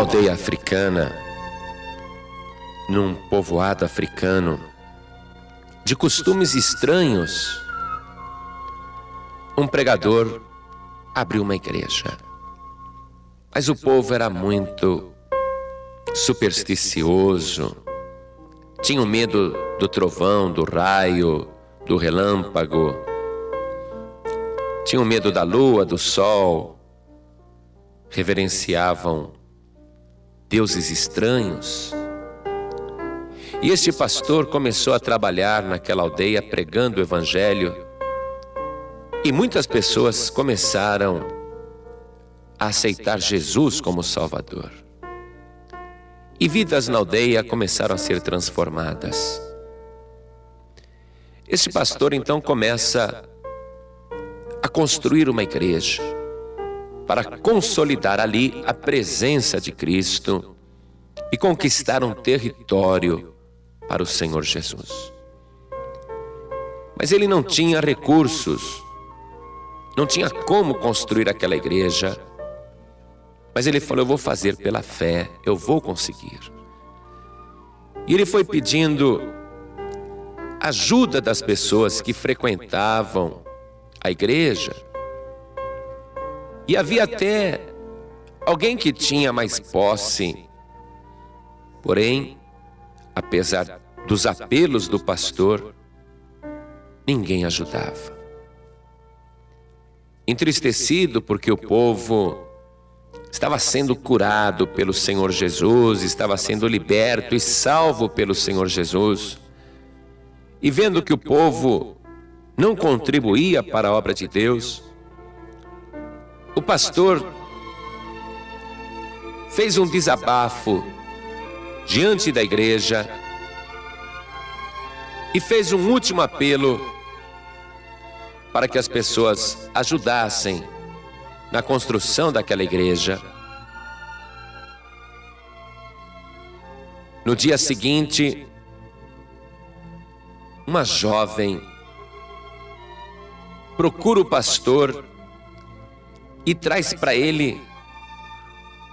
aldeia africana, num povoado africano, de costumes estranhos, um pregador abriu uma igreja. Mas o povo era muito supersticioso, tinham medo do trovão, do raio, do relâmpago, tinham medo da lua, do sol, reverenciavam deuses estranhos. E este pastor começou a trabalhar naquela aldeia pregando o evangelho, e muitas pessoas começaram a aceitar Jesus como Salvador. E vidas na aldeia começaram a ser transformadas. Este pastor então começa a construir uma igreja para consolidar ali a presença de Cristo e conquistar um território para o Senhor Jesus. Mas ele não tinha recursos, não tinha como construir aquela igreja. Mas ele falou: Eu vou fazer pela fé, eu vou conseguir. E ele foi pedindo ajuda das pessoas que frequentavam a igreja e havia até alguém que tinha mais posse. Porém, apesar dos apelos do pastor, ninguém ajudava. Entristecido porque o povo estava sendo curado pelo Senhor Jesus, estava sendo liberto e salvo pelo Senhor Jesus, e vendo que o povo não contribuía para a obra de Deus, o pastor fez um desabafo diante da igreja e fez um último apelo para que as pessoas ajudassem na construção daquela igreja. No dia seguinte, uma jovem procura o pastor e traz para ele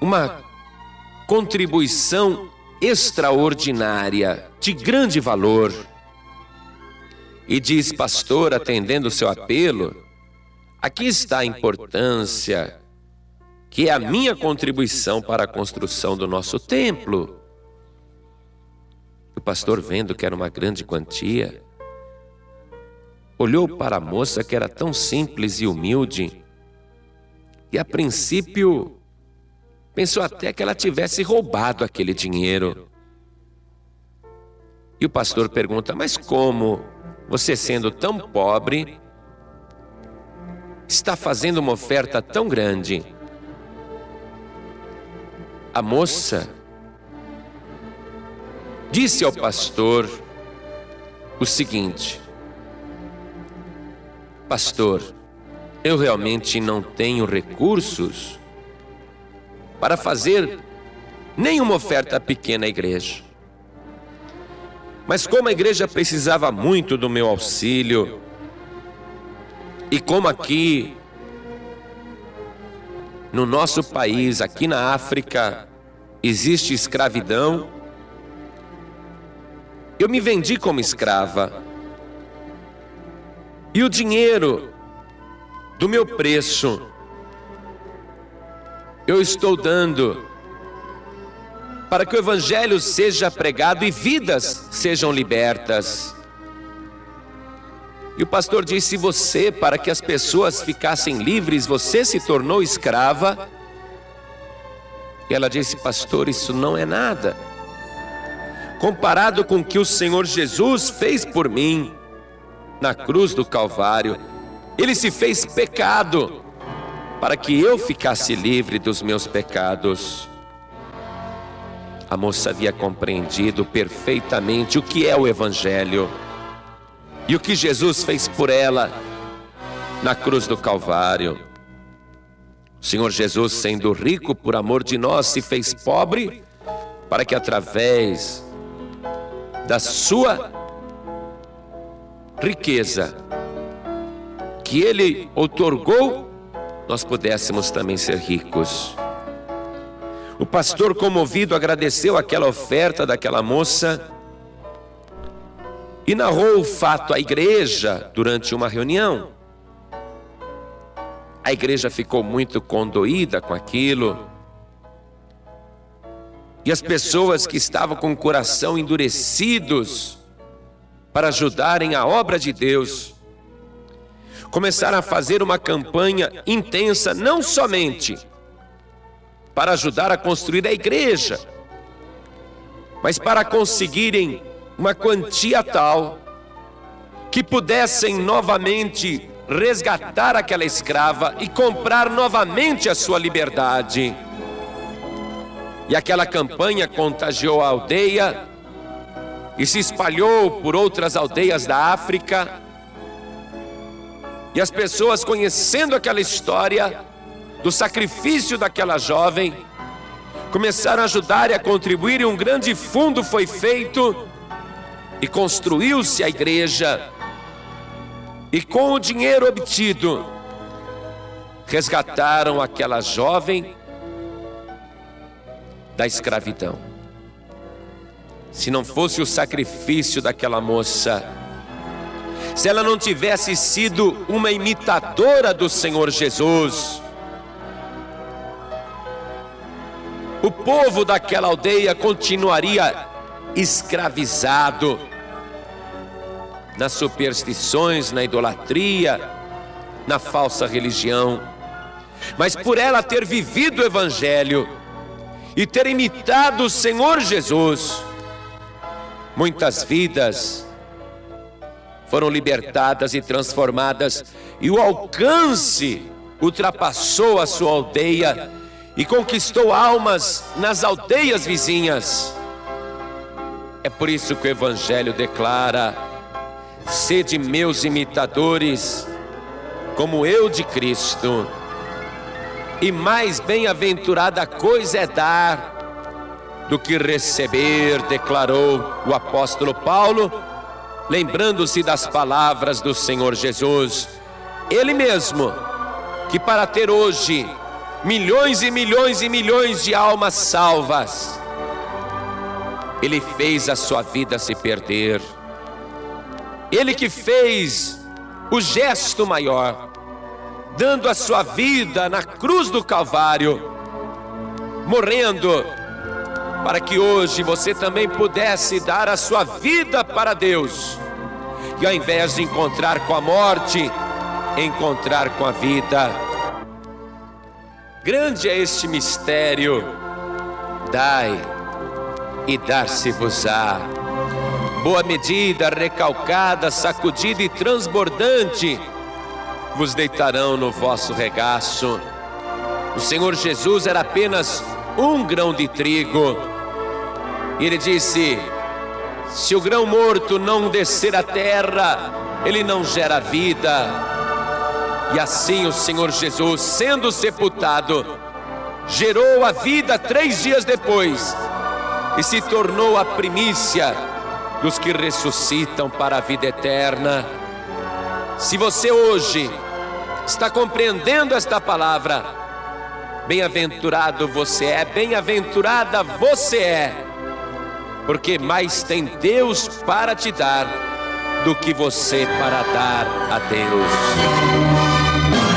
uma contribuição extraordinária, de grande valor. E diz, pastor, atendendo o seu apelo, aqui está a importância, que é a minha contribuição para a construção do nosso templo. O pastor, vendo que era uma grande quantia, olhou para a moça que era tão simples e humilde e a princípio pensou até que ela tivesse roubado aquele dinheiro. E o pastor pergunta: Mas como você, sendo tão pobre, está fazendo uma oferta tão grande? A moça disse ao pastor o seguinte: Pastor, eu realmente não tenho recursos para fazer nenhuma oferta pequena à igreja. Mas como a igreja precisava muito do meu auxílio, e como aqui no nosso país, aqui na África, existe escravidão, eu me vendi como escrava. E o dinheiro do meu preço, eu estou dando para que o Evangelho seja pregado e vidas sejam libertas. E o pastor disse: Você, para que as pessoas ficassem livres, você se tornou escrava. E ela disse: Pastor, isso não é nada. Comparado com o que o Senhor Jesus fez por mim na cruz do Calvário, ele se fez pecado para que eu ficasse livre dos meus pecados. A moça havia compreendido perfeitamente o que é o Evangelho e o que Jesus fez por ela na cruz do Calvário. O Senhor Jesus, sendo rico por amor de nós, se fez pobre para que através da sua riqueza que Ele outorgou, nós pudéssemos também ser ricos. O pastor, comovido, agradeceu aquela oferta daquela moça e narrou o fato à igreja durante uma reunião. A igreja ficou muito condoída com aquilo. E as pessoas que estavam com o coração endurecidos para ajudarem a obra de Deus começaram a fazer uma campanha intensa, não somente para ajudar a construir a igreja, mas para conseguirem uma quantia tal que pudessem novamente resgatar aquela escrava e comprar novamente a sua liberdade. E aquela campanha contagiou a aldeia e se espalhou por outras aldeias da África. E as pessoas conhecendo aquela história, do sacrifício daquela jovem, começaram a ajudar e a contribuir, e um grande fundo foi feito, e construiu-se a igreja, e com o dinheiro obtido, resgataram aquela jovem da escravidão. Se não fosse o sacrifício daquela moça, se ela não tivesse sido uma imitadora do Senhor Jesus, o povo daquela aldeia continuaria escravizado nas superstições, na idolatria, na falsa religião. Mas por ela ter vivido o Evangelho e ter imitado o Senhor Jesus, muitas vidas foram libertadas e transformadas, e o alcance ultrapassou a sua aldeia e conquistou almas nas aldeias vizinhas. É por isso que o Evangelho declara: sede meus imitadores, como eu de Cristo. E mais bem-aventurada coisa é dar do que receber, declarou o apóstolo Paulo, lembrando-se das palavras do Senhor Jesus, ele mesmo, que para ter hoje milhões e milhões e milhões de almas salvas. Ele fez a sua vida se perder. Ele que fez o gesto maior, dando a sua vida na cruz do Calvário, morrendo, para que hoje você também pudesse dar a sua vida para Deus, e ao invés de encontrar com a morte, encontrar com a vida. Grande é este mistério, dai e dar-se-vos-á. Boa medida, recalcada, sacudida e transbordante, vos deitarão no vosso regaço. O Senhor Jesus era apenas um grão de trigo, e ele disse: Se o grão morto não descer à terra, ele não gera vida e assim o Senhor Jesus, sendo sepultado, gerou a vida três dias depois e se tornou a primícia dos que ressuscitam para a vida eterna. Se você hoje está compreendendo esta palavra, bem-aventurado você é, bem-aventurada você é, porque mais tem Deus para te dar do que você para dar a Deus.